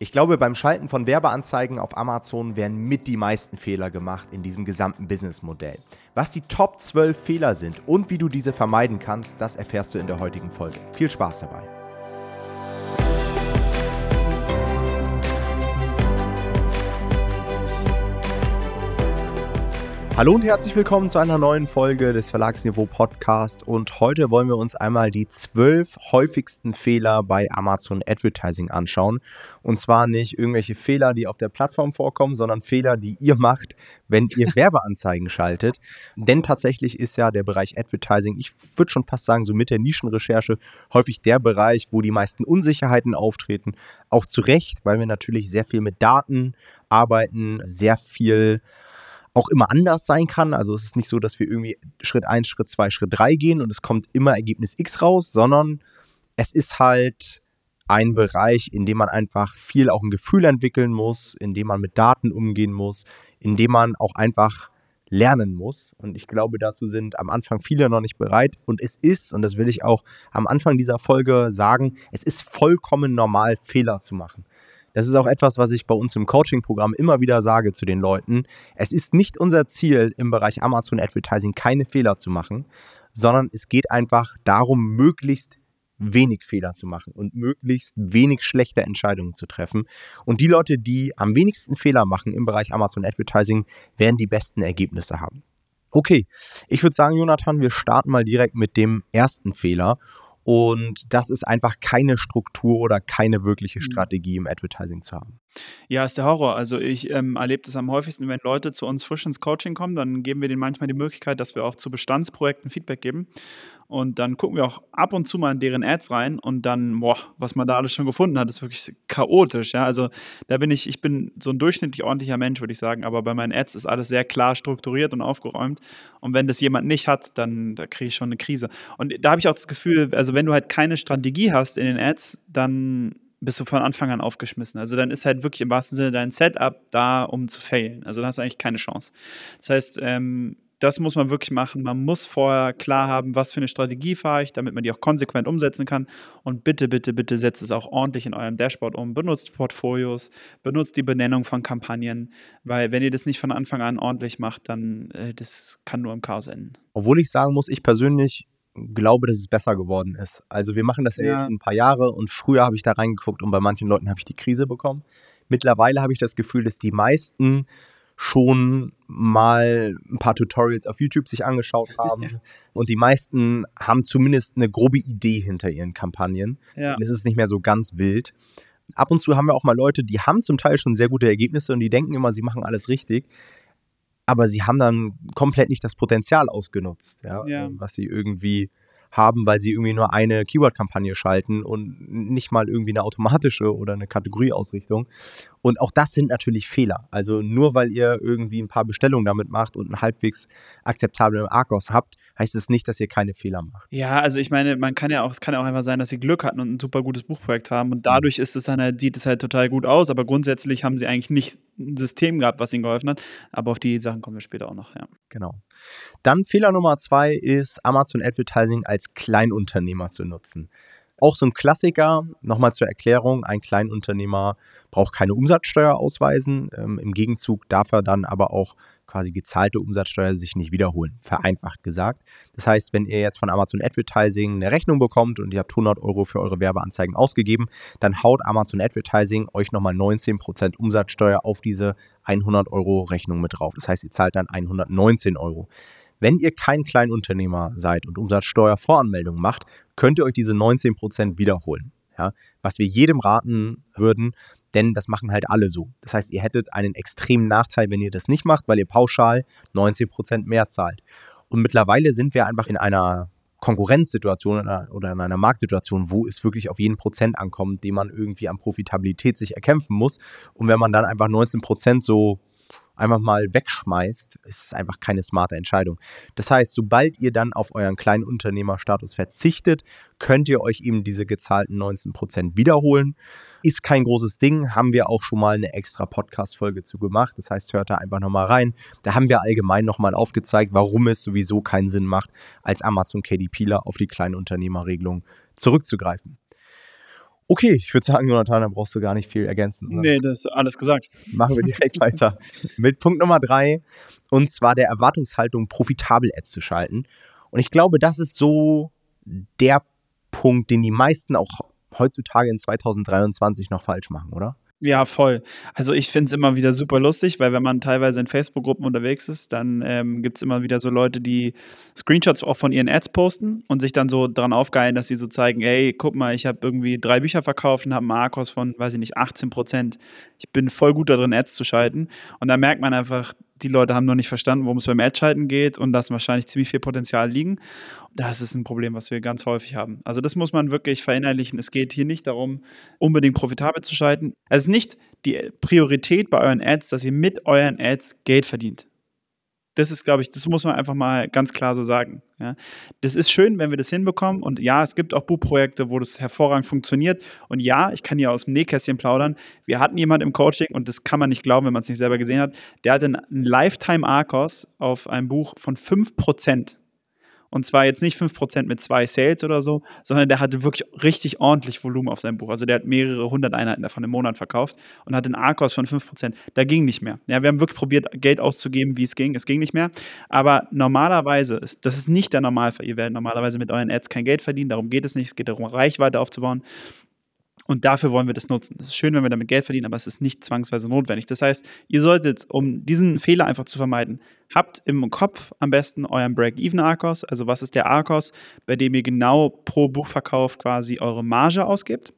Ich glaube, beim Schalten von Werbeanzeigen auf Amazon werden mit die meisten Fehler gemacht in diesem gesamten Businessmodell. Was die Top 12 Fehler sind und wie du diese vermeiden kannst, das erfährst du in der heutigen Folge. Viel Spaß dabei! Hallo und herzlich willkommen zu einer neuen Folge des Verlagsniveau Podcast. Und heute wollen wir uns einmal die zwölf häufigsten Fehler bei Amazon Advertising anschauen. Und zwar nicht irgendwelche Fehler, die auf der Plattform vorkommen, sondern Fehler, die ihr macht, wenn ihr Werbeanzeigen schaltet. Denn tatsächlich ist ja der Bereich Advertising, ich würde schon fast sagen, so mit der Nischenrecherche häufig der Bereich, wo die meisten Unsicherheiten auftreten. Auch zu Recht, weil wir natürlich sehr viel mit Daten arbeiten, sehr viel auch immer anders sein kann. Also es ist nicht so, dass wir irgendwie Schritt 1, Schritt 2, Schritt 3 gehen und es kommt immer Ergebnis X raus, sondern es ist halt ein Bereich, in dem man einfach viel auch ein Gefühl entwickeln muss, in dem man mit Daten umgehen muss, in dem man auch einfach lernen muss. Und ich glaube, dazu sind am Anfang viele noch nicht bereit. Und es ist, und das will ich auch am Anfang dieser Folge sagen, es ist vollkommen normal, Fehler zu machen. Das ist auch etwas, was ich bei uns im Coaching-Programm immer wieder sage zu den Leuten. Es ist nicht unser Ziel, im Bereich Amazon Advertising keine Fehler zu machen, sondern es geht einfach darum, möglichst wenig Fehler zu machen und möglichst wenig schlechte Entscheidungen zu treffen. Und die Leute, die am wenigsten Fehler machen im Bereich Amazon Advertising, werden die besten Ergebnisse haben. Okay, ich würde sagen, Jonathan, wir starten mal direkt mit dem ersten Fehler. Und das ist einfach keine Struktur oder keine wirkliche mhm. Strategie im Advertising zu haben. Ja, ist der Horror. Also ich ähm, erlebe das am häufigsten, wenn Leute zu uns frisch ins Coaching kommen, dann geben wir denen manchmal die Möglichkeit, dass wir auch zu Bestandsprojekten Feedback geben. Und dann gucken wir auch ab und zu mal in deren Ads rein und dann, boah, was man da alles schon gefunden hat, ist wirklich chaotisch. Ja, also da bin ich, ich bin so ein durchschnittlich ordentlicher Mensch, würde ich sagen, aber bei meinen Ads ist alles sehr klar strukturiert und aufgeräumt. Und wenn das jemand nicht hat, dann da kriege ich schon eine Krise. Und da habe ich auch das Gefühl, also wenn du halt keine Strategie hast in den Ads, dann bist du von Anfang an aufgeschmissen. Also dann ist halt wirklich im wahrsten Sinne dein Setup da, um zu failen. Also dann hast du eigentlich keine Chance. Das heißt, ähm, das muss man wirklich machen. Man muss vorher klar haben, was für eine Strategie fahre ich, damit man die auch konsequent umsetzen kann. Und bitte, bitte, bitte setzt es auch ordentlich in eurem Dashboard um. Benutzt Portfolios, benutzt die Benennung von Kampagnen, weil wenn ihr das nicht von Anfang an ordentlich macht, dann äh, das kann nur im Chaos enden. Obwohl ich sagen muss, ich persönlich glaube, dass es besser geworden ist. Also wir machen das ja, jetzt ein paar Jahre und früher habe ich da reingeguckt und bei manchen Leuten habe ich die Krise bekommen. Mittlerweile habe ich das Gefühl, dass die meisten schon mal ein paar Tutorials auf YouTube sich angeschaut haben und die meisten haben zumindest eine grobe Idee hinter ihren Kampagnen. Ja. Und es ist nicht mehr so ganz wild. Ab und zu haben wir auch mal Leute, die haben zum Teil schon sehr gute Ergebnisse und die denken immer, sie machen alles richtig aber sie haben dann komplett nicht das Potenzial ausgenutzt, ja, ja. was sie irgendwie haben, weil sie irgendwie nur eine Keyword-Kampagne schalten und nicht mal irgendwie eine automatische oder eine Kategorieausrichtung. Und auch das sind natürlich Fehler. Also nur weil ihr irgendwie ein paar Bestellungen damit macht und einen halbwegs akzeptablen Argos habt, heißt es nicht, dass ihr keine Fehler macht. Ja, also ich meine, man kann ja auch, es kann ja auch einfach sein, dass sie Glück hatten und ein super gutes Buchprojekt haben und dadurch ist es dann halt, sieht es halt total gut aus, aber grundsätzlich haben sie eigentlich nicht ein System gehabt, was ihnen geholfen hat. Aber auf die Sachen kommen wir später auch noch, ja. Genau. Dann Fehler Nummer zwei ist, Amazon Advertising als Kleinunternehmer zu nutzen. Auch so ein Klassiker, nochmal zur Erklärung, ein Kleinunternehmer braucht keine Umsatzsteuer ausweisen. Ähm, Im Gegenzug darf er dann aber auch quasi gezahlte Umsatzsteuer sich nicht wiederholen, vereinfacht gesagt. Das heißt, wenn ihr jetzt von Amazon Advertising eine Rechnung bekommt und ihr habt 100 Euro für eure Werbeanzeigen ausgegeben, dann haut Amazon Advertising euch nochmal 19% Umsatzsteuer auf diese 100 Euro Rechnung mit drauf. Das heißt, ihr zahlt dann 119 Euro. Wenn ihr kein Kleinunternehmer seid und Umsatzsteuervoranmeldung macht, könnt ihr euch diese 19% wiederholen. Ja, was wir jedem raten würden, denn das machen halt alle so. Das heißt, ihr hättet einen extremen Nachteil, wenn ihr das nicht macht, weil ihr pauschal 19% mehr zahlt. Und mittlerweile sind wir einfach in einer Konkurrenzsituation oder in einer Marktsituation, wo es wirklich auf jeden Prozent ankommt, den man irgendwie an Profitabilität sich erkämpfen muss. Und wenn man dann einfach 19 Prozent so einfach mal wegschmeißt, ist es einfach keine smarte Entscheidung. Das heißt, sobald ihr dann auf euren kleinen Unternehmerstatus verzichtet, könnt ihr euch eben diese gezahlten 19% wiederholen. Ist kein großes Ding, haben wir auch schon mal eine extra Podcast-Folge zu gemacht. Das heißt, hört da einfach nochmal rein. Da haben wir allgemein nochmal aufgezeigt, warum es sowieso keinen Sinn macht, als Amazon KDPler auf die Kleinunternehmerregelung zurückzugreifen. Okay, ich würde sagen, Jonathan, da brauchst du gar nicht viel ergänzen. Oder? Nee, das ist alles gesagt. Machen wir direkt weiter mit Punkt Nummer drei und zwar der Erwartungshaltung, profitabel Ads zu schalten. Und ich glaube, das ist so der Punkt, den die meisten auch heutzutage in 2023 noch falsch machen, oder? Ja, voll. Also ich finde es immer wieder super lustig, weil wenn man teilweise in Facebook-Gruppen unterwegs ist, dann ähm, gibt es immer wieder so Leute, die Screenshots auch von ihren Ads posten und sich dann so daran aufgeilen, dass sie so zeigen, ey, guck mal, ich habe irgendwie drei Bücher verkauft und habe einen Markos von, weiß ich nicht, 18 Prozent. Ich bin voll gut darin, Ads zu schalten. Und da merkt man einfach, die Leute haben noch nicht verstanden, worum es beim Ad-Schalten geht und lassen wahrscheinlich ziemlich viel Potenzial liegen. Das ist ein Problem, was wir ganz häufig haben. Also das muss man wirklich verinnerlichen. Es geht hier nicht darum, unbedingt profitabel zu schalten. Es ist nicht die Priorität bei euren Ads, dass ihr mit euren Ads Geld verdient. Das ist, glaube ich, das muss man einfach mal ganz klar so sagen. Ja. Das ist schön, wenn wir das hinbekommen. Und ja, es gibt auch Buchprojekte, wo das hervorragend funktioniert. Und ja, ich kann hier aus dem Nähkästchen plaudern. Wir hatten jemanden im Coaching, und das kann man nicht glauben, wenn man es nicht selber gesehen hat, der hatte einen Lifetime-Arcos auf einem Buch von 5%. Und zwar jetzt nicht 5% mit zwei Sales oder so, sondern der hatte wirklich richtig ordentlich Volumen auf seinem Buch. Also der hat mehrere hundert Einheiten davon im Monat verkauft und hat einen A-Kurs von 5%. Da ging nicht mehr. Ja, wir haben wirklich probiert, Geld auszugeben, wie es ging. Es ging nicht mehr. Aber normalerweise, ist, das ist nicht der Normalfall. Ihr werdet normalerweise mit euren Ads kein Geld verdienen. Darum geht es nicht. Es geht darum, Reichweite aufzubauen. Und dafür wollen wir das nutzen. Es ist schön, wenn wir damit Geld verdienen, aber es ist nicht zwangsweise notwendig. Das heißt, ihr solltet, um diesen Fehler einfach zu vermeiden, habt im Kopf am besten euren Break-Even-Arcos. Also was ist der Arcos, bei dem ihr genau pro Buchverkauf quasi eure Marge ausgibt.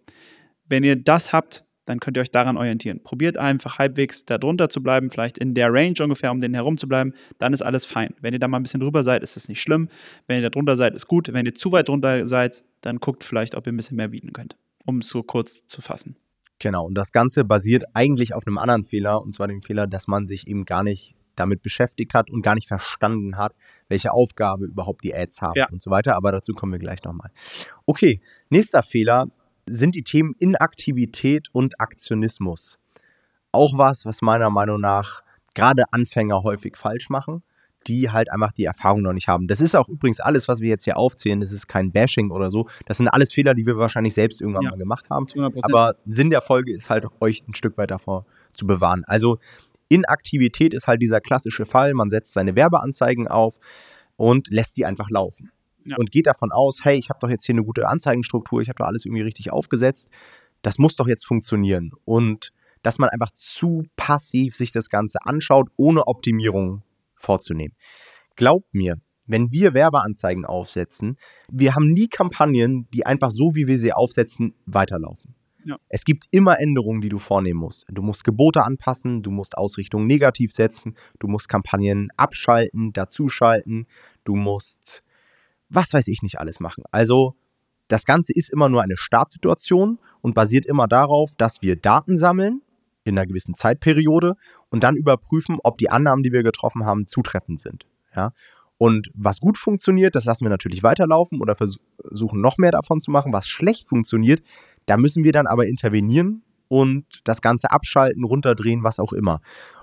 Wenn ihr das habt, dann könnt ihr euch daran orientieren. Probiert einfach halbwegs darunter zu bleiben, vielleicht in der Range ungefähr, um den herum zu bleiben, dann ist alles fein. Wenn ihr da mal ein bisschen drüber seid, ist es nicht schlimm. Wenn ihr da drunter seid, ist gut. Wenn ihr zu weit drunter seid, dann guckt vielleicht, ob ihr ein bisschen mehr bieten könnt um es so kurz zu fassen. Genau, und das Ganze basiert eigentlich auf einem anderen Fehler, und zwar dem Fehler, dass man sich eben gar nicht damit beschäftigt hat und gar nicht verstanden hat, welche Aufgabe überhaupt die Ads haben ja. und so weiter. Aber dazu kommen wir gleich nochmal. Okay, nächster Fehler sind die Themen Inaktivität und Aktionismus. Auch was, was meiner Meinung nach gerade Anfänger häufig falsch machen die halt einfach die Erfahrung noch nicht haben. Das ist auch übrigens alles, was wir jetzt hier aufzählen. Das ist kein Bashing oder so. Das sind alles Fehler, die wir wahrscheinlich selbst irgendwann ja, mal gemacht haben. 100%. Aber Sinn der Folge ist halt, euch ein Stück weit davor zu bewahren. Also Inaktivität ist halt dieser klassische Fall. Man setzt seine Werbeanzeigen auf und lässt die einfach laufen. Ja. Und geht davon aus, hey, ich habe doch jetzt hier eine gute Anzeigenstruktur, ich habe da alles irgendwie richtig aufgesetzt. Das muss doch jetzt funktionieren. Und dass man einfach zu passiv sich das Ganze anschaut, ohne Optimierung vorzunehmen. Glaubt mir, wenn wir Werbeanzeigen aufsetzen, wir haben nie Kampagnen, die einfach so, wie wir sie aufsetzen, weiterlaufen. Ja. Es gibt immer Änderungen, die du vornehmen musst. Du musst Gebote anpassen, du musst Ausrichtungen negativ setzen, du musst Kampagnen abschalten, dazuschalten, du musst, was weiß ich nicht alles machen. Also das Ganze ist immer nur eine Startsituation und basiert immer darauf, dass wir Daten sammeln in einer gewissen Zeitperiode und dann überprüfen, ob die Annahmen, die wir getroffen haben, zutreffend sind. Ja? Und was gut funktioniert, das lassen wir natürlich weiterlaufen oder versuchen noch mehr davon zu machen. Was schlecht funktioniert, da müssen wir dann aber intervenieren und das Ganze abschalten, runterdrehen, was auch immer.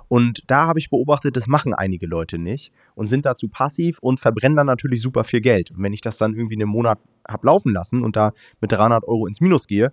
Und da habe ich beobachtet, das machen einige Leute nicht und sind dazu passiv und verbrennen dann natürlich super viel Geld. Und wenn ich das dann irgendwie einen Monat habe laufen lassen und da mit 300 Euro ins Minus gehe,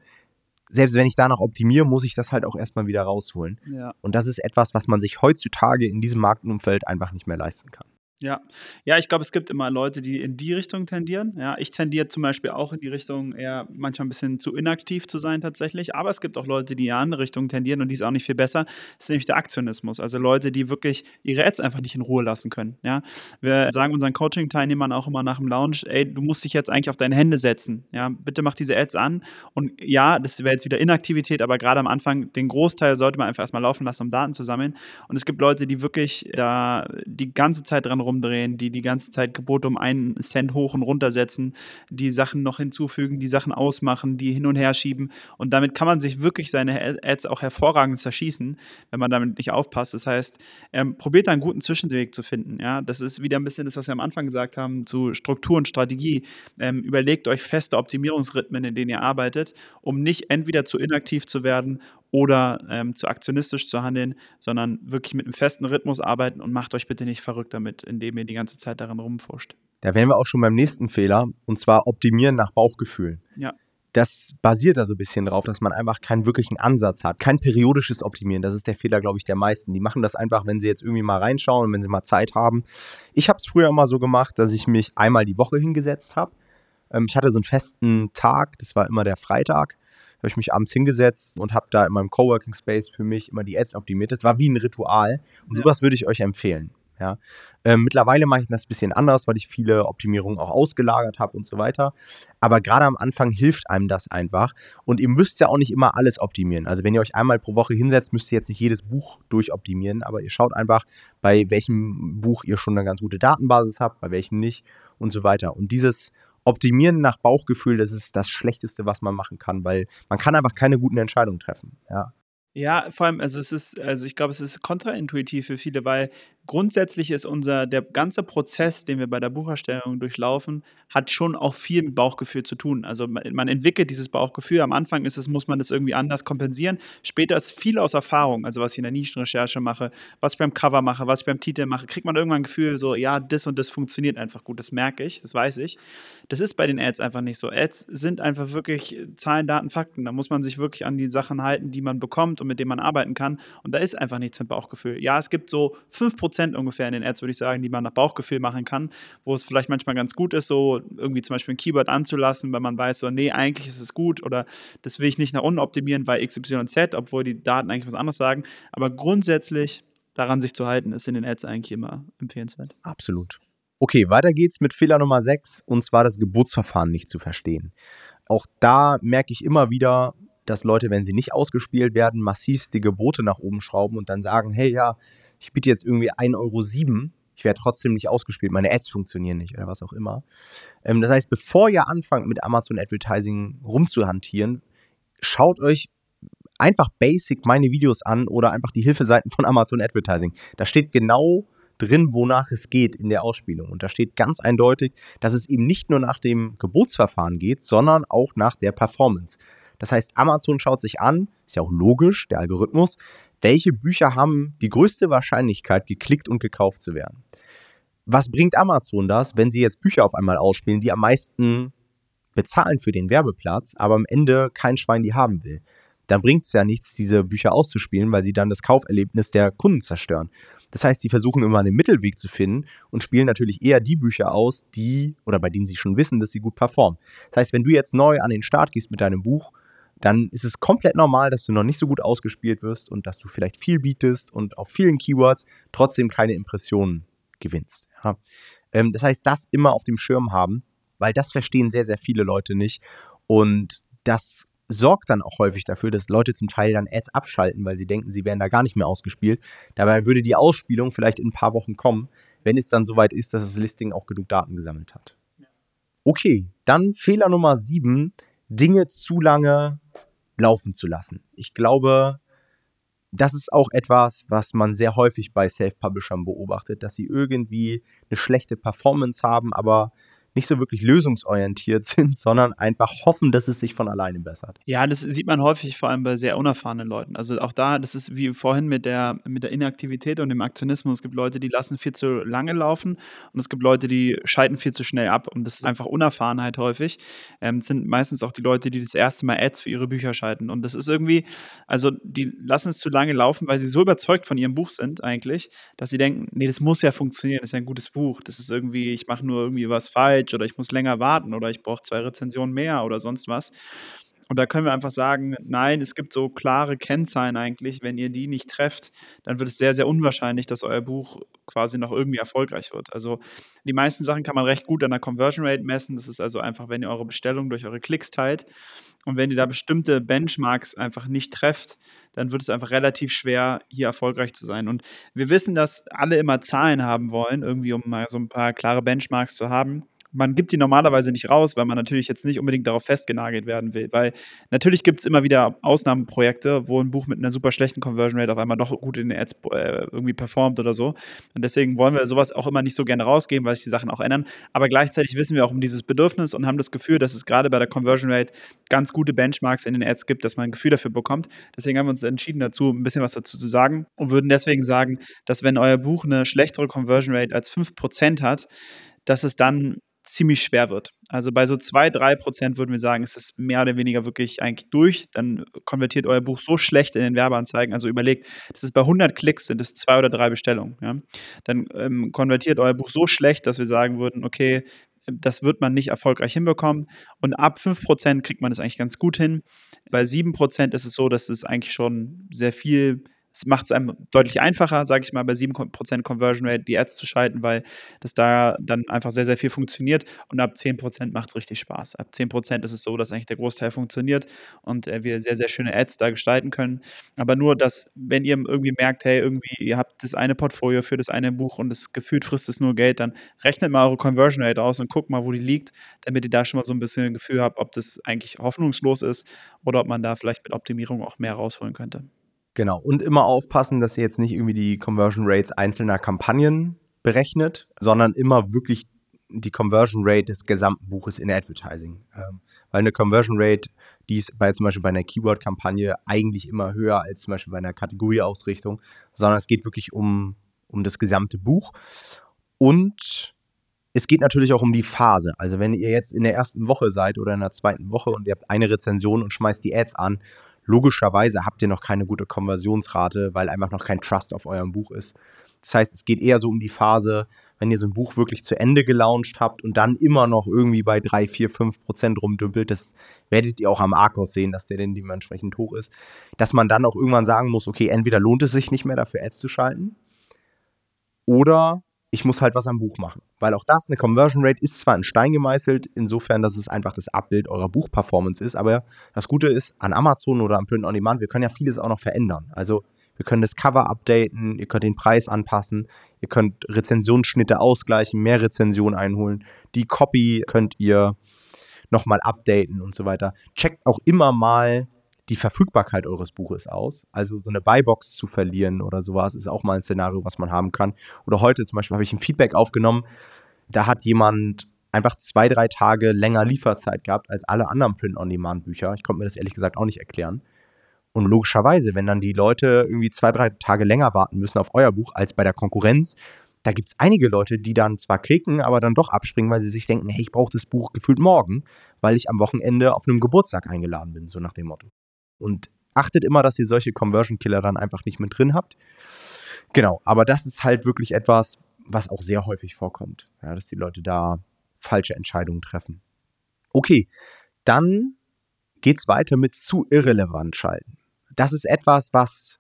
selbst wenn ich da noch optimiere, muss ich das halt auch erstmal wieder rausholen. Ja. Und das ist etwas, was man sich heutzutage in diesem Marktumfeld einfach nicht mehr leisten kann. Ja, ja, ich glaube, es gibt immer Leute, die in die Richtung tendieren. Ja, ich tendiere zum Beispiel auch in die Richtung, eher manchmal ein bisschen zu inaktiv zu sein tatsächlich. Aber es gibt auch Leute, die in eine andere Richtung tendieren und die ist auch nicht viel besser. Das ist nämlich der Aktionismus. Also Leute, die wirklich ihre Ads einfach nicht in Ruhe lassen können. Ja, wir sagen unseren Coaching-Teilnehmern auch immer nach dem Launch, ey, du musst dich jetzt eigentlich auf deine Hände setzen. Ja, bitte mach diese Ads an. Und ja, das wäre jetzt wieder Inaktivität, aber gerade am Anfang den Großteil sollte man einfach erstmal laufen lassen, um Daten zu sammeln. Und es gibt Leute, die wirklich da die ganze Zeit dran rumdrehen, die die ganze Zeit Gebote um einen Cent hoch und runter setzen, die Sachen noch hinzufügen, die Sachen ausmachen, die hin und her schieben. Und damit kann man sich wirklich seine Ads auch hervorragend zerschießen, wenn man damit nicht aufpasst. Das heißt, ähm, probiert da einen guten Zwischenweg zu finden. Ja? Das ist wieder ein bisschen das, was wir am Anfang gesagt haben, zu Struktur und Strategie. Ähm, überlegt euch feste Optimierungsrhythmen, in denen ihr arbeitet, um nicht entweder zu inaktiv zu werden oder ähm, zu aktionistisch zu handeln, sondern wirklich mit einem festen Rhythmus arbeiten und macht euch bitte nicht verrückt damit, indem ihr die ganze Zeit daran rumfuscht. Da wären wir auch schon beim nächsten Fehler, und zwar optimieren nach Bauchgefühl. Ja. das basiert da so ein bisschen drauf, dass man einfach keinen wirklichen Ansatz hat. Kein periodisches Optimieren. Das ist der Fehler, glaube ich, der meisten. Die machen das einfach, wenn sie jetzt irgendwie mal reinschauen und wenn sie mal Zeit haben. Ich habe es früher immer so gemacht, dass ich mich einmal die Woche hingesetzt habe. Ähm, ich hatte so einen festen Tag, das war immer der Freitag. Habe ich mich abends hingesetzt und habe da in meinem Coworking Space für mich immer die Ads optimiert. Das war wie ein Ritual. Und sowas würde ich euch empfehlen. Ja. Ähm, mittlerweile mache ich das ein bisschen anders, weil ich viele Optimierungen auch ausgelagert habe und so weiter. Aber gerade am Anfang hilft einem das einfach. Und ihr müsst ja auch nicht immer alles optimieren. Also wenn ihr euch einmal pro Woche hinsetzt, müsst ihr jetzt nicht jedes Buch durchoptimieren, aber ihr schaut einfach, bei welchem Buch ihr schon eine ganz gute Datenbasis habt, bei welchem nicht und so weiter. Und dieses Optimieren nach Bauchgefühl, das ist das Schlechteste, was man machen kann, weil man kann einfach keine guten Entscheidungen treffen. Ja. Ja, vor allem, also es ist, also ich glaube, es ist kontraintuitiv für viele, weil grundsätzlich ist unser, der ganze Prozess, den wir bei der Bucherstellung durchlaufen, hat schon auch viel mit Bauchgefühl zu tun. Also man, entwickelt dieses Bauchgefühl. Am Anfang ist es, muss man das irgendwie anders kompensieren. Später ist viel aus Erfahrung, also was ich in der Nischenrecherche mache, was ich beim Cover mache, was ich beim Titel mache, kriegt man irgendwann ein Gefühl, so, ja, das und das funktioniert einfach gut. Das merke ich, das weiß ich. Das ist bei den Ads einfach nicht so. Ads sind einfach wirklich Zahlen, Daten, Fakten. Da muss man sich wirklich an die Sachen halten, die man bekommt und mit denen man arbeiten kann. Und da ist einfach nichts mit Bauchgefühl. Ja, es gibt so 5% ungefähr in den Ads, würde ich sagen, die man nach Bauchgefühl machen kann, wo es vielleicht manchmal ganz gut ist, so irgendwie zum Beispiel ein Keyword anzulassen, weil man weiß, so, nee, eigentlich ist es gut oder das will ich nicht nach unten optimieren, weil XYZ, obwohl die Daten eigentlich was anderes sagen. Aber grundsätzlich daran sich zu halten, ist in den Ads eigentlich immer empfehlenswert. Absolut. Okay, weiter geht's mit Fehler Nummer 6 und zwar das Geburtsverfahren nicht zu verstehen. Auch da merke ich immer wieder, dass Leute, wenn sie nicht ausgespielt werden, massivst die Gebote nach oben schrauben und dann sagen, hey ja, ich biete jetzt irgendwie 1,07 Euro, ich werde trotzdem nicht ausgespielt, meine Ads funktionieren nicht oder was auch immer. Ähm, das heißt, bevor ihr anfangt mit Amazon Advertising rumzuhantieren, schaut euch einfach basic meine Videos an oder einfach die Hilfeseiten von Amazon Advertising. Da steht genau drin, wonach es geht in der Ausspielung. Und da steht ganz eindeutig, dass es eben nicht nur nach dem Geburtsverfahren geht, sondern auch nach der Performance. Das heißt, Amazon schaut sich an, ist ja auch logisch, der Algorithmus, welche Bücher haben die größte Wahrscheinlichkeit, geklickt und gekauft zu werden. Was bringt Amazon das, wenn sie jetzt Bücher auf einmal ausspielen, die am meisten bezahlen für den Werbeplatz, aber am Ende kein Schwein die haben will? Dann bringt es ja nichts, diese Bücher auszuspielen, weil sie dann das Kauferlebnis der Kunden zerstören. Das heißt, sie versuchen immer einen Mittelweg zu finden und spielen natürlich eher die Bücher aus, die oder bei denen sie schon wissen, dass sie gut performen. Das heißt, wenn du jetzt neu an den Start gehst mit deinem Buch dann ist es komplett normal, dass du noch nicht so gut ausgespielt wirst und dass du vielleicht viel bietest und auf vielen Keywords trotzdem keine Impressionen gewinnst. Ja. Ähm, das heißt, das immer auf dem Schirm haben, weil das verstehen sehr, sehr viele Leute nicht. Und das sorgt dann auch häufig dafür, dass Leute zum Teil dann Ads abschalten, weil sie denken, sie werden da gar nicht mehr ausgespielt. Dabei würde die Ausspielung vielleicht in ein paar Wochen kommen, wenn es dann soweit ist, dass das Listing auch genug Daten gesammelt hat. Okay, dann Fehler Nummer 7, Dinge zu lange laufen zu lassen. Ich glaube, das ist auch etwas, was man sehr häufig bei Self-Publishern beobachtet, dass sie irgendwie eine schlechte Performance haben, aber nicht so wirklich lösungsorientiert sind, sondern einfach hoffen, dass es sich von alleine bessert. Ja, das sieht man häufig vor allem bei sehr unerfahrenen Leuten. Also auch da, das ist wie vorhin mit der, mit der Inaktivität und dem Aktionismus. Es gibt Leute, die lassen viel zu lange laufen und es gibt Leute, die schalten viel zu schnell ab. Und das ist einfach Unerfahrenheit häufig. Ähm, sind meistens auch die Leute, die das erste Mal Ads für ihre Bücher schalten. Und das ist irgendwie, also die lassen es zu lange laufen, weil sie so überzeugt von ihrem Buch sind eigentlich, dass sie denken, nee, das muss ja funktionieren, das ist ja ein gutes Buch. Das ist irgendwie, ich mache nur irgendwie was falsch falsch oder ich muss länger warten oder ich brauche zwei Rezensionen mehr oder sonst was. Und da können wir einfach sagen, nein, es gibt so klare Kennzahlen eigentlich. Wenn ihr die nicht trefft, dann wird es sehr, sehr unwahrscheinlich, dass euer Buch quasi noch irgendwie erfolgreich wird. Also die meisten Sachen kann man recht gut an der Conversion Rate messen. Das ist also einfach, wenn ihr eure Bestellung durch eure Klicks teilt. Und wenn ihr da bestimmte Benchmarks einfach nicht trefft, dann wird es einfach relativ schwer, hier erfolgreich zu sein. Und wir wissen, dass alle immer Zahlen haben wollen, irgendwie um mal so ein paar klare Benchmarks zu haben man gibt die normalerweise nicht raus, weil man natürlich jetzt nicht unbedingt darauf festgenagelt werden will. Weil natürlich gibt es immer wieder Ausnahmeprojekte, wo ein Buch mit einer super schlechten Conversion Rate auf einmal doch gut in den Ads äh, irgendwie performt oder so. Und deswegen wollen wir sowas auch immer nicht so gerne rausgeben, weil sich die Sachen auch ändern. Aber gleichzeitig wissen wir auch um dieses Bedürfnis und haben das Gefühl, dass es gerade bei der Conversion Rate ganz gute Benchmarks in den Ads gibt, dass man ein Gefühl dafür bekommt. Deswegen haben wir uns entschieden dazu, ein bisschen was dazu zu sagen und würden deswegen sagen, dass wenn euer Buch eine schlechtere Conversion Rate als 5% hat, dass es dann ziemlich schwer wird. Also bei so zwei, drei Prozent würden wir sagen, ist es mehr oder weniger wirklich eigentlich durch. Dann konvertiert euer Buch so schlecht in den Werbeanzeigen. Also überlegt, das ist bei 100 Klicks sind es zwei oder drei Bestellungen. Ja? Dann ähm, konvertiert euer Buch so schlecht, dass wir sagen würden, okay, das wird man nicht erfolgreich hinbekommen. Und ab 5% kriegt man es eigentlich ganz gut hin. Bei 7% ist es so, dass es eigentlich schon sehr viel es macht es einem deutlich einfacher, sage ich mal, bei 7% Conversion Rate die Ads zu schalten, weil das da dann einfach sehr, sehr viel funktioniert. Und ab 10% macht es richtig Spaß. Ab 10% ist es so, dass eigentlich der Großteil funktioniert und äh, wir sehr, sehr schöne Ads da gestalten können. Aber nur, dass, wenn ihr irgendwie merkt, hey, irgendwie, ihr habt das eine Portfolio für das eine Buch und das gefühlt frisst es nur Geld, dann rechnet mal eure Conversion Rate aus und guckt mal, wo die liegt, damit ihr da schon mal so ein bisschen ein Gefühl habt, ob das eigentlich hoffnungslos ist oder ob man da vielleicht mit Optimierung auch mehr rausholen könnte. Genau. Und immer aufpassen, dass ihr jetzt nicht irgendwie die Conversion Rates einzelner Kampagnen berechnet, sondern immer wirklich die Conversion Rate des gesamten Buches in Advertising. Ähm, weil eine Conversion Rate, die ist bei zum Beispiel bei einer Keyword-Kampagne eigentlich immer höher als zum Beispiel bei einer Kategorieausrichtung, sondern es geht wirklich um, um das gesamte Buch. Und es geht natürlich auch um die Phase. Also wenn ihr jetzt in der ersten Woche seid oder in der zweiten Woche und ihr habt eine Rezension und schmeißt die Ads an, Logischerweise habt ihr noch keine gute Konversionsrate, weil einfach noch kein Trust auf eurem Buch ist. Das heißt, es geht eher so um die Phase, wenn ihr so ein Buch wirklich zu Ende gelauncht habt und dann immer noch irgendwie bei 3, 4, 5 Prozent rumdümpelt, das werdet ihr auch am Arcos sehen, dass der denn dementsprechend hoch ist, dass man dann auch irgendwann sagen muss, okay, entweder lohnt es sich nicht mehr dafür Ads zu schalten oder ich muss halt was am Buch machen. Weil auch das, eine Conversion Rate ist zwar in Stein gemeißelt, insofern, dass es einfach das Abbild eurer Buchperformance ist, aber das Gute ist, an Amazon oder am Print on Demand, wir können ja vieles auch noch verändern. Also wir können das Cover updaten, ihr könnt den Preis anpassen, ihr könnt Rezensionsschnitte ausgleichen, mehr Rezensionen einholen, die Copy könnt ihr nochmal updaten und so weiter. Checkt auch immer mal die Verfügbarkeit eures Buches aus. Also so eine Buybox zu verlieren oder sowas ist auch mal ein Szenario, was man haben kann. Oder heute zum Beispiel habe ich ein Feedback aufgenommen, da hat jemand einfach zwei, drei Tage länger Lieferzeit gehabt als alle anderen Print-on-Demand-Bücher. Ich konnte mir das ehrlich gesagt auch nicht erklären. Und logischerweise, wenn dann die Leute irgendwie zwei, drei Tage länger warten müssen auf euer Buch als bei der Konkurrenz, da gibt es einige Leute, die dann zwar klicken, aber dann doch abspringen, weil sie sich denken, hey, ich brauche das Buch gefühlt morgen, weil ich am Wochenende auf einem Geburtstag eingeladen bin, so nach dem Motto. Und achtet immer, dass ihr solche Conversion Killer dann einfach nicht mit drin habt. Genau, aber das ist halt wirklich etwas, was auch sehr häufig vorkommt, ja, dass die Leute da falsche Entscheidungen treffen. Okay, dann geht es weiter mit zu irrelevant schalten. Das ist etwas, was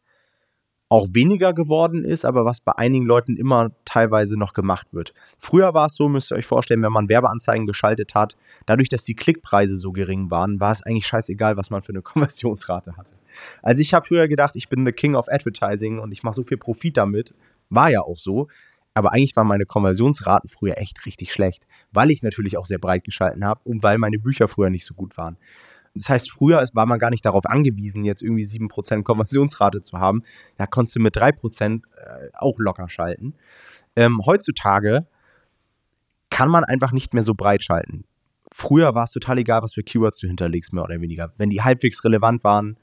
auch weniger geworden ist, aber was bei einigen Leuten immer teilweise noch gemacht wird. Früher war es so, müsst ihr euch vorstellen, wenn man Werbeanzeigen geschaltet hat, dadurch, dass die Klickpreise so gering waren, war es eigentlich scheißegal, was man für eine Konversionsrate hatte. Also ich habe früher gedacht, ich bin the King of Advertising und ich mache so viel Profit damit. War ja auch so. Aber eigentlich waren meine Konversionsraten früher echt richtig schlecht, weil ich natürlich auch sehr breit geschalten habe und weil meine Bücher früher nicht so gut waren. Das heißt, früher war man gar nicht darauf angewiesen, jetzt irgendwie 7% Konversionsrate zu haben. Da konntest du mit 3% äh, auch locker schalten. Ähm, heutzutage kann man einfach nicht mehr so breit schalten. Früher war es total egal, was für Keywords du hinterlegst, mehr oder weniger. Wenn die halbwegs relevant waren,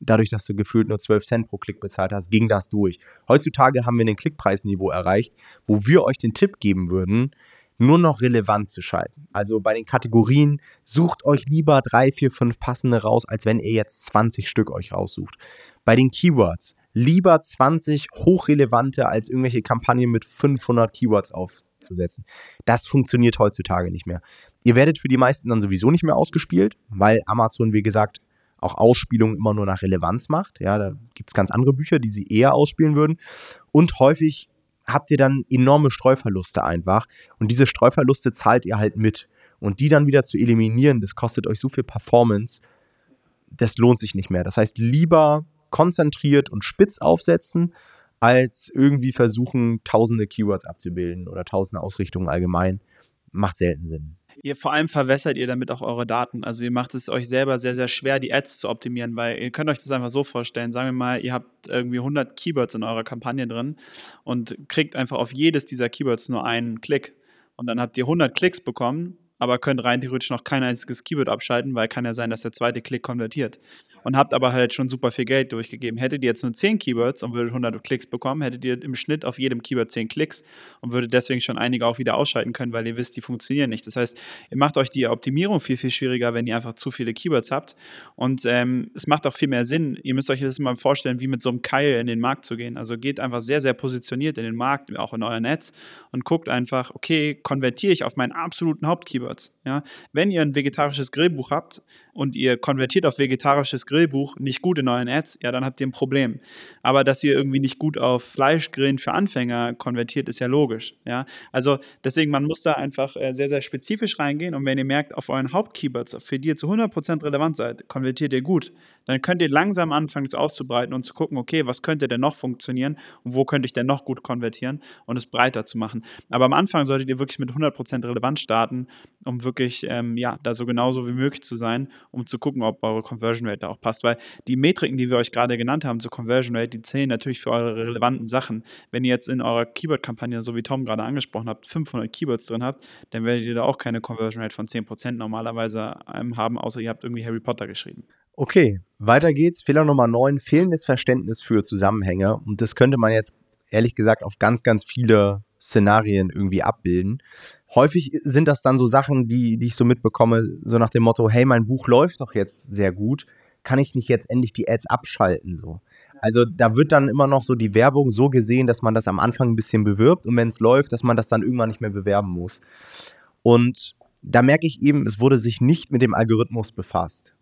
dadurch, dass du gefühlt nur 12 Cent pro Klick bezahlt hast, ging das durch. Heutzutage haben wir ein Klickpreisniveau erreicht, wo wir euch den Tipp geben würden, nur noch relevant zu schalten. Also bei den Kategorien sucht euch lieber drei, vier, fünf passende raus, als wenn ihr jetzt 20 Stück euch raussucht. Bei den Keywords lieber 20 hochrelevante als irgendwelche Kampagnen mit 500 Keywords aufzusetzen. Das funktioniert heutzutage nicht mehr. Ihr werdet für die meisten dann sowieso nicht mehr ausgespielt, weil Amazon, wie gesagt, auch Ausspielungen immer nur nach Relevanz macht. Ja, da gibt es ganz andere Bücher, die sie eher ausspielen würden. Und häufig habt ihr dann enorme Streuverluste einfach. Und diese Streuverluste zahlt ihr halt mit. Und die dann wieder zu eliminieren, das kostet euch so viel Performance, das lohnt sich nicht mehr. Das heißt, lieber konzentriert und spitz aufsetzen, als irgendwie versuchen, tausende Keywords abzubilden oder tausende Ausrichtungen allgemein. Macht selten Sinn. Ihr vor allem verwässert ihr damit auch eure Daten. Also ihr macht es euch selber sehr, sehr schwer, die Ads zu optimieren, weil ihr könnt euch das einfach so vorstellen. Sagen wir mal, ihr habt irgendwie 100 Keywords in eurer Kampagne drin und kriegt einfach auf jedes dieser Keywords nur einen Klick. Und dann habt ihr 100 Klicks bekommen, aber könnt rein theoretisch noch kein einziges Keyword abschalten, weil kann ja sein, dass der zweite Klick konvertiert. Und habt aber halt schon super viel Geld durchgegeben. Hättet ihr jetzt nur 10 Keywords und würdet 100 Klicks bekommen, hättet ihr im Schnitt auf jedem Keyword 10 Klicks und würdet deswegen schon einige auch wieder ausschalten können, weil ihr wisst, die funktionieren nicht. Das heißt, ihr macht euch die Optimierung viel, viel schwieriger, wenn ihr einfach zu viele Keywords habt und ähm, es macht auch viel mehr Sinn. Ihr müsst euch das mal vorstellen, wie mit so einem Keil in den Markt zu gehen. Also geht einfach sehr, sehr positioniert in den Markt, auch in euer Netz und guckt einfach, okay, konvertiere ich auf meinen absoluten Hauptkeywords. Ja? Wenn ihr ein vegetarisches Grillbuch habt und ihr konvertiert auf vegetarisches Grillbuch nicht gut in euren Ads, ja, dann habt ihr ein Problem. Aber dass ihr irgendwie nicht gut auf Fleischgrillen für Anfänger konvertiert, ist ja logisch. Ja? Also deswegen, man muss da einfach äh, sehr, sehr spezifisch reingehen und wenn ihr merkt, auf euren Hauptkeywords, für die ihr zu 100% relevant seid, konvertiert ihr gut, dann könnt ihr langsam anfangen, es auszubreiten und zu gucken, okay, was könnte denn noch funktionieren und wo könnte ich denn noch gut konvertieren und es breiter zu machen. Aber am Anfang solltet ihr wirklich mit 100% Relevanz starten, um wirklich, ähm, ja, da so genauso wie möglich zu sein, um zu gucken, ob eure Conversion Rate da auch passt. Weil die Metriken, die wir euch gerade genannt haben zur Conversion Rate, die zählen natürlich für eure relevanten Sachen. Wenn ihr jetzt in eurer Keyword-Kampagne, so wie Tom gerade angesprochen habt, 500 Keywords drin habt, dann werdet ihr da auch keine Conversion Rate von 10% normalerweise ähm, haben, außer ihr habt irgendwie Harry Potter geschrieben. Okay, weiter geht's. Fehler Nummer 9, fehlendes Verständnis für Zusammenhänge. Und das könnte man jetzt ehrlich gesagt auf ganz, ganz viele Szenarien irgendwie abbilden. Häufig sind das dann so Sachen, die, die ich so mitbekomme, so nach dem Motto, hey, mein Buch läuft doch jetzt sehr gut, kann ich nicht jetzt endlich die Ads abschalten so? Also da wird dann immer noch so die Werbung so gesehen, dass man das am Anfang ein bisschen bewirbt und wenn es läuft, dass man das dann irgendwann nicht mehr bewerben muss. Und da merke ich eben, es wurde sich nicht mit dem Algorithmus befasst.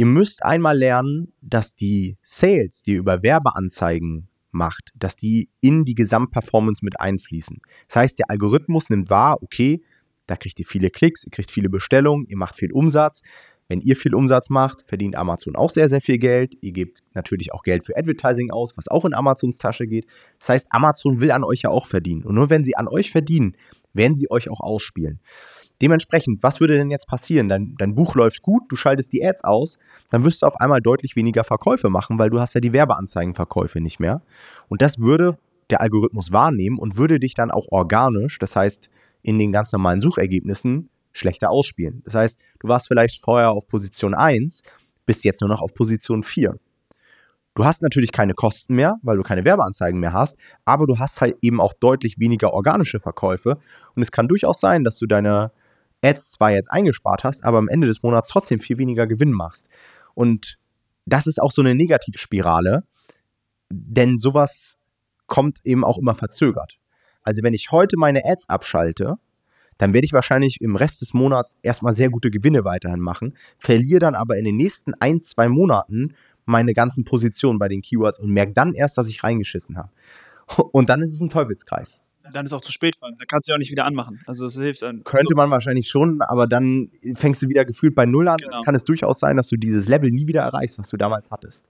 Ihr müsst einmal lernen, dass die Sales, die ihr über Werbeanzeigen macht, dass die in die Gesamtperformance mit einfließen. Das heißt, der Algorithmus nimmt wahr, okay, da kriegt ihr viele Klicks, ihr kriegt viele Bestellungen, ihr macht viel Umsatz. Wenn ihr viel Umsatz macht, verdient Amazon auch sehr, sehr viel Geld. Ihr gebt natürlich auch Geld für Advertising aus, was auch in Amazons Tasche geht. Das heißt, Amazon will an euch ja auch verdienen. Und nur wenn sie an euch verdienen, werden sie euch auch ausspielen. Dementsprechend, was würde denn jetzt passieren? Dein, dein Buch läuft gut, du schaltest die Ads aus, dann wirst du auf einmal deutlich weniger Verkäufe machen, weil du hast ja die Werbeanzeigenverkäufe nicht mehr. Und das würde der Algorithmus wahrnehmen und würde dich dann auch organisch, das heißt in den ganz normalen Suchergebnissen, schlechter ausspielen. Das heißt, du warst vielleicht vorher auf Position 1, bist jetzt nur noch auf Position 4. Du hast natürlich keine Kosten mehr, weil du keine Werbeanzeigen mehr hast, aber du hast halt eben auch deutlich weniger organische Verkäufe. Und es kann durchaus sein, dass du deine Ads zwar jetzt eingespart hast, aber am Ende des Monats trotzdem viel weniger Gewinn machst. Und das ist auch so eine Negativspirale, denn sowas kommt eben auch immer verzögert. Also wenn ich heute meine Ads abschalte, dann werde ich wahrscheinlich im Rest des Monats erstmal sehr gute Gewinne weiterhin machen, verliere dann aber in den nächsten ein, zwei Monaten meine ganzen Positionen bei den Keywords und merke dann erst, dass ich reingeschissen habe. Und dann ist es ein Teufelskreis dann ist auch zu spät. Dann kannst du ja auch nicht wieder anmachen. Also das hilft dann. Könnte man wahrscheinlich schon, aber dann fängst du wieder gefühlt bei Null an. Genau. Kann es durchaus sein, dass du dieses Level nie wieder erreichst, was du damals hattest.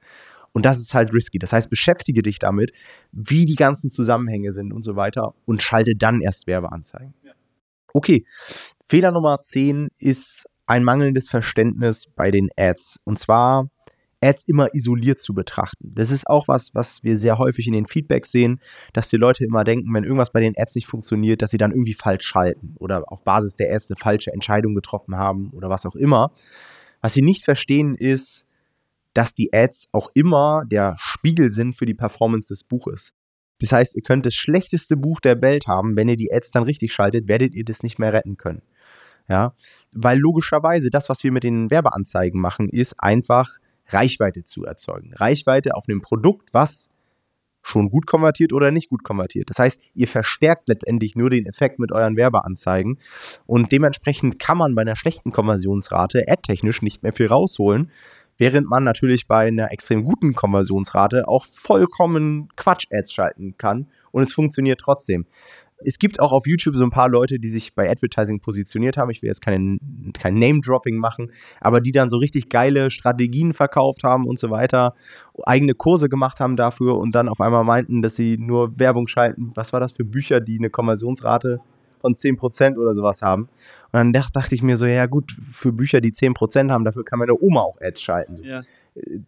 Und das ist halt risky. Das heißt, beschäftige dich damit, wie die ganzen Zusammenhänge sind und so weiter und schalte dann erst Werbeanzeigen. Ja. Okay, Fehler Nummer 10 ist ein mangelndes Verständnis bei den Ads. Und zwar Ads immer isoliert zu betrachten. Das ist auch was, was wir sehr häufig in den Feedbacks sehen, dass die Leute immer denken, wenn irgendwas bei den Ads nicht funktioniert, dass sie dann irgendwie falsch schalten oder auf Basis der Ads eine falsche Entscheidung getroffen haben oder was auch immer. Was sie nicht verstehen ist, dass die Ads auch immer der Spiegel sind für die Performance des Buches. Das heißt, ihr könnt das schlechteste Buch der Welt haben, wenn ihr die Ads dann richtig schaltet, werdet ihr das nicht mehr retten können. Ja, weil logischerweise das, was wir mit den Werbeanzeigen machen, ist einfach Reichweite zu erzeugen. Reichweite auf einem Produkt, was schon gut konvertiert oder nicht gut konvertiert. Das heißt, ihr verstärkt letztendlich nur den Effekt mit euren Werbeanzeigen und dementsprechend kann man bei einer schlechten Konversionsrate ad-technisch nicht mehr viel rausholen, während man natürlich bei einer extrem guten Konversionsrate auch vollkommen Quatsch-Ads schalten kann und es funktioniert trotzdem es gibt auch auf YouTube so ein paar Leute, die sich bei Advertising positioniert haben. Ich will jetzt kein, kein Name-Dropping machen, aber die dann so richtig geile Strategien verkauft haben und so weiter, eigene Kurse gemacht haben dafür und dann auf einmal meinten, dass sie nur Werbung schalten. Was war das für Bücher, die eine Konversionsrate von 10% oder sowas haben? Und dann dachte ich mir so, ja gut, für Bücher, die 10% haben, dafür kann meine Oma auch Ads schalten. Ja.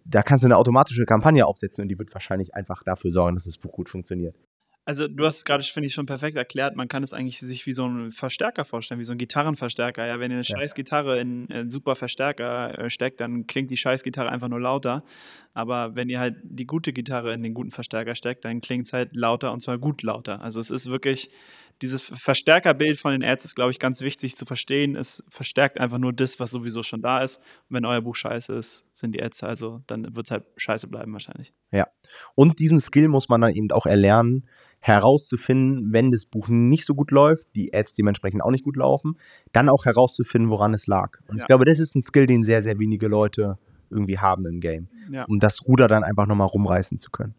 Da kannst du eine automatische Kampagne aufsetzen und die wird wahrscheinlich einfach dafür sorgen, dass das Buch gut funktioniert. Also du hast es gerade, finde ich, schon perfekt erklärt. Man kann es eigentlich sich wie so ein Verstärker vorstellen, wie so ein Gitarrenverstärker. Ja, wenn ihr eine ja. scheiß Gitarre in einen super Verstärker äh, steckt, dann klingt die scheiß Gitarre einfach nur lauter. Aber wenn ihr halt die gute Gitarre in den guten Verstärker steckt, dann klingt es halt lauter und zwar gut lauter. Also es ist wirklich, dieses Verstärkerbild von den Ads ist, glaube ich, ganz wichtig zu verstehen. Es verstärkt einfach nur das, was sowieso schon da ist. Und wenn euer Buch scheiße ist, sind die Ads also, dann wird es halt scheiße bleiben wahrscheinlich. Ja. Und diesen Skill muss man dann eben auch erlernen herauszufinden, wenn das Buch nicht so gut läuft, die Ads dementsprechend auch nicht gut laufen, dann auch herauszufinden, woran es lag. Und ja. ich glaube, das ist ein Skill, den sehr, sehr wenige Leute irgendwie haben im Game, ja. um das Ruder dann einfach nochmal rumreißen zu können.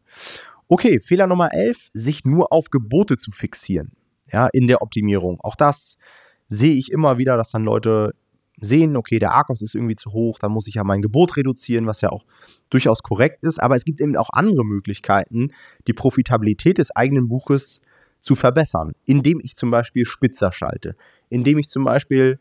Okay, Fehler Nummer 11, sich nur auf Gebote zu fixieren, ja, in der Optimierung. Auch das sehe ich immer wieder, dass dann Leute sehen, okay, der Arkos ist irgendwie zu hoch, dann muss ich ja mein Gebot reduzieren, was ja auch durchaus korrekt ist. Aber es gibt eben auch andere Möglichkeiten, die Profitabilität des eigenen Buches zu verbessern, indem ich zum Beispiel spitzer schalte, indem ich zum Beispiel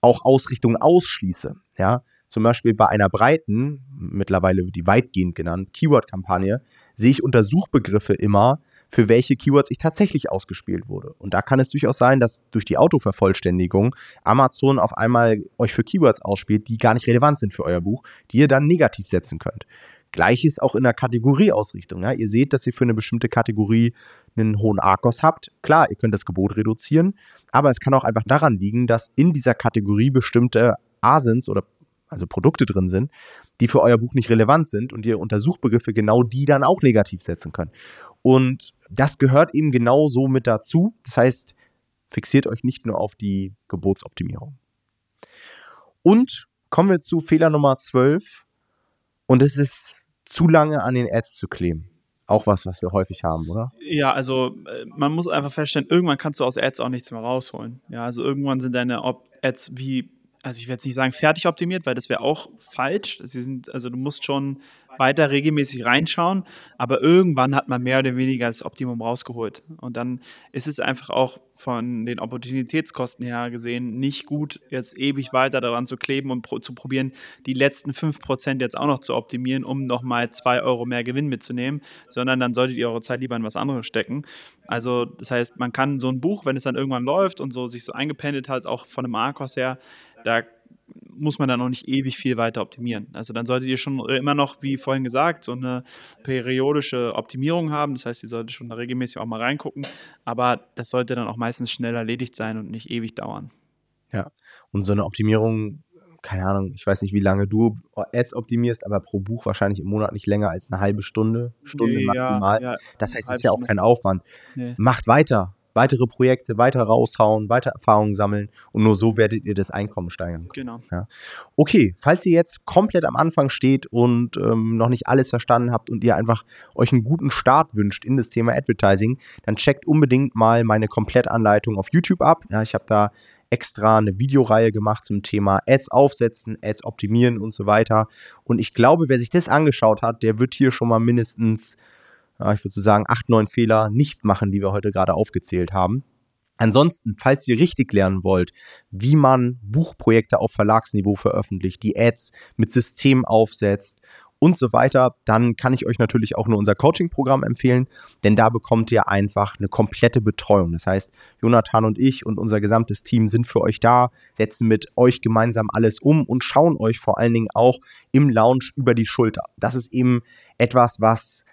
auch Ausrichtungen ausschließe. Ja, zum Beispiel bei einer breiten, mittlerweile die weitgehend genannt, Keyword-Kampagne, sehe ich unter Suchbegriffe immer, für welche Keywords ich tatsächlich ausgespielt wurde. Und da kann es durchaus sein, dass durch die Autovervollständigung Amazon auf einmal euch für Keywords ausspielt, die gar nicht relevant sind für euer Buch, die ihr dann negativ setzen könnt. Gleiches auch in der Kategorieausrichtung. Ja. Ihr seht, dass ihr für eine bestimmte Kategorie einen hohen Arkos habt. Klar, ihr könnt das Gebot reduzieren, aber es kann auch einfach daran liegen, dass in dieser Kategorie bestimmte Asins oder also Produkte drin sind, die für euer Buch nicht relevant sind und ihr unter Suchbegriffe genau die dann auch negativ setzen könnt. Und das gehört eben genau so mit dazu. Das heißt, fixiert euch nicht nur auf die Gebotsoptimierung. Und kommen wir zu Fehler Nummer 12. Und es ist zu lange an den Ads zu kleben. Auch was, was wir häufig haben, oder? Ja, also äh, man muss einfach feststellen, irgendwann kannst du aus Ads auch nichts mehr rausholen. Ja, also irgendwann sind deine Ads wie also ich werde jetzt nicht sagen fertig optimiert, weil das wäre auch falsch. Sie sind, also du musst schon weiter regelmäßig reinschauen, aber irgendwann hat man mehr oder weniger das Optimum rausgeholt. Und dann ist es einfach auch von den Opportunitätskosten her gesehen nicht gut, jetzt ewig weiter daran zu kleben und pro zu probieren, die letzten 5% jetzt auch noch zu optimieren, um nochmal 2 Euro mehr Gewinn mitzunehmen, sondern dann solltet ihr eure Zeit lieber in was anderes stecken. Also das heißt, man kann so ein Buch, wenn es dann irgendwann läuft und so sich so eingependelt hat, auch von einem Arkos her, da muss man dann noch nicht ewig viel weiter optimieren. Also dann solltet ihr schon immer noch, wie vorhin gesagt, so eine periodische Optimierung haben. Das heißt, ihr solltet schon da regelmäßig auch mal reingucken. Aber das sollte dann auch meistens schnell erledigt sein und nicht ewig dauern. Ja, und so eine Optimierung, keine Ahnung, ich weiß nicht, wie lange du Ads optimierst, aber pro Buch wahrscheinlich im Monat nicht länger als eine halbe Stunde, Stunde nee, maximal. Ja, ja, das heißt, es ist ja auch kein Aufwand. Nee. Macht weiter, weitere Projekte weiter raushauen, weiter Erfahrungen sammeln und nur so werdet ihr das Einkommen steigern. Genau. Ja. Okay, falls ihr jetzt komplett am Anfang steht und ähm, noch nicht alles verstanden habt und ihr einfach euch einen guten Start wünscht in das Thema Advertising, dann checkt unbedingt mal meine Komplettanleitung auf YouTube ab. Ja, ich habe da extra eine Videoreihe gemacht zum Thema Ads aufsetzen, Ads optimieren und so weiter. Und ich glaube, wer sich das angeschaut hat, der wird hier schon mal mindestens ich würde so sagen, acht, neun Fehler nicht machen, die wir heute gerade aufgezählt haben. Ansonsten, falls ihr richtig lernen wollt, wie man Buchprojekte auf Verlagsniveau veröffentlicht, die Ads mit System aufsetzt und so weiter, dann kann ich euch natürlich auch nur unser Coaching-Programm empfehlen, denn da bekommt ihr einfach eine komplette Betreuung. Das heißt, Jonathan und ich und unser gesamtes Team sind für euch da, setzen mit euch gemeinsam alles um und schauen euch vor allen Dingen auch im Lounge über die Schulter. Das ist eben etwas, was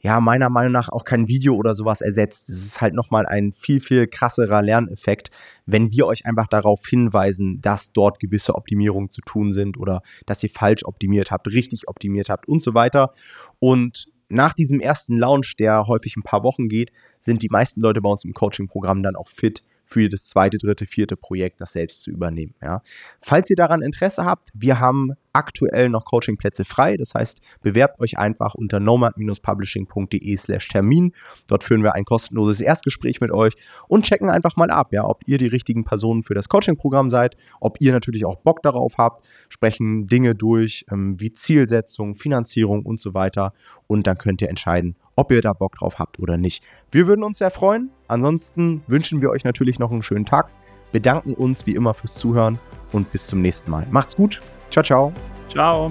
ja, meiner Meinung nach auch kein Video oder sowas ersetzt. Es ist halt nochmal ein viel, viel krasserer Lerneffekt, wenn wir euch einfach darauf hinweisen, dass dort gewisse Optimierungen zu tun sind oder dass ihr falsch optimiert habt, richtig optimiert habt und so weiter. Und nach diesem ersten Launch, der häufig ein paar Wochen geht, sind die meisten Leute bei uns im Coaching-Programm dann auch fit für das zweite, dritte, vierte Projekt das selbst zu übernehmen. Ja. Falls ihr daran Interesse habt, wir haben aktuell noch Coachingplätze frei. Das heißt, bewerbt euch einfach unter nomad-publishing.de slash Termin. Dort führen wir ein kostenloses Erstgespräch mit euch und checken einfach mal ab, ja, ob ihr die richtigen Personen für das Coachingprogramm seid, ob ihr natürlich auch Bock darauf habt, sprechen Dinge durch ähm, wie Zielsetzung, Finanzierung und so weiter. Und dann könnt ihr entscheiden, ob ihr da Bock drauf habt oder nicht. Wir würden uns sehr freuen. Ansonsten wünschen wir euch natürlich noch einen schönen Tag, bedanken uns wie immer fürs Zuhören und bis zum nächsten Mal. Macht's gut. Ciao, ciao. Ciao.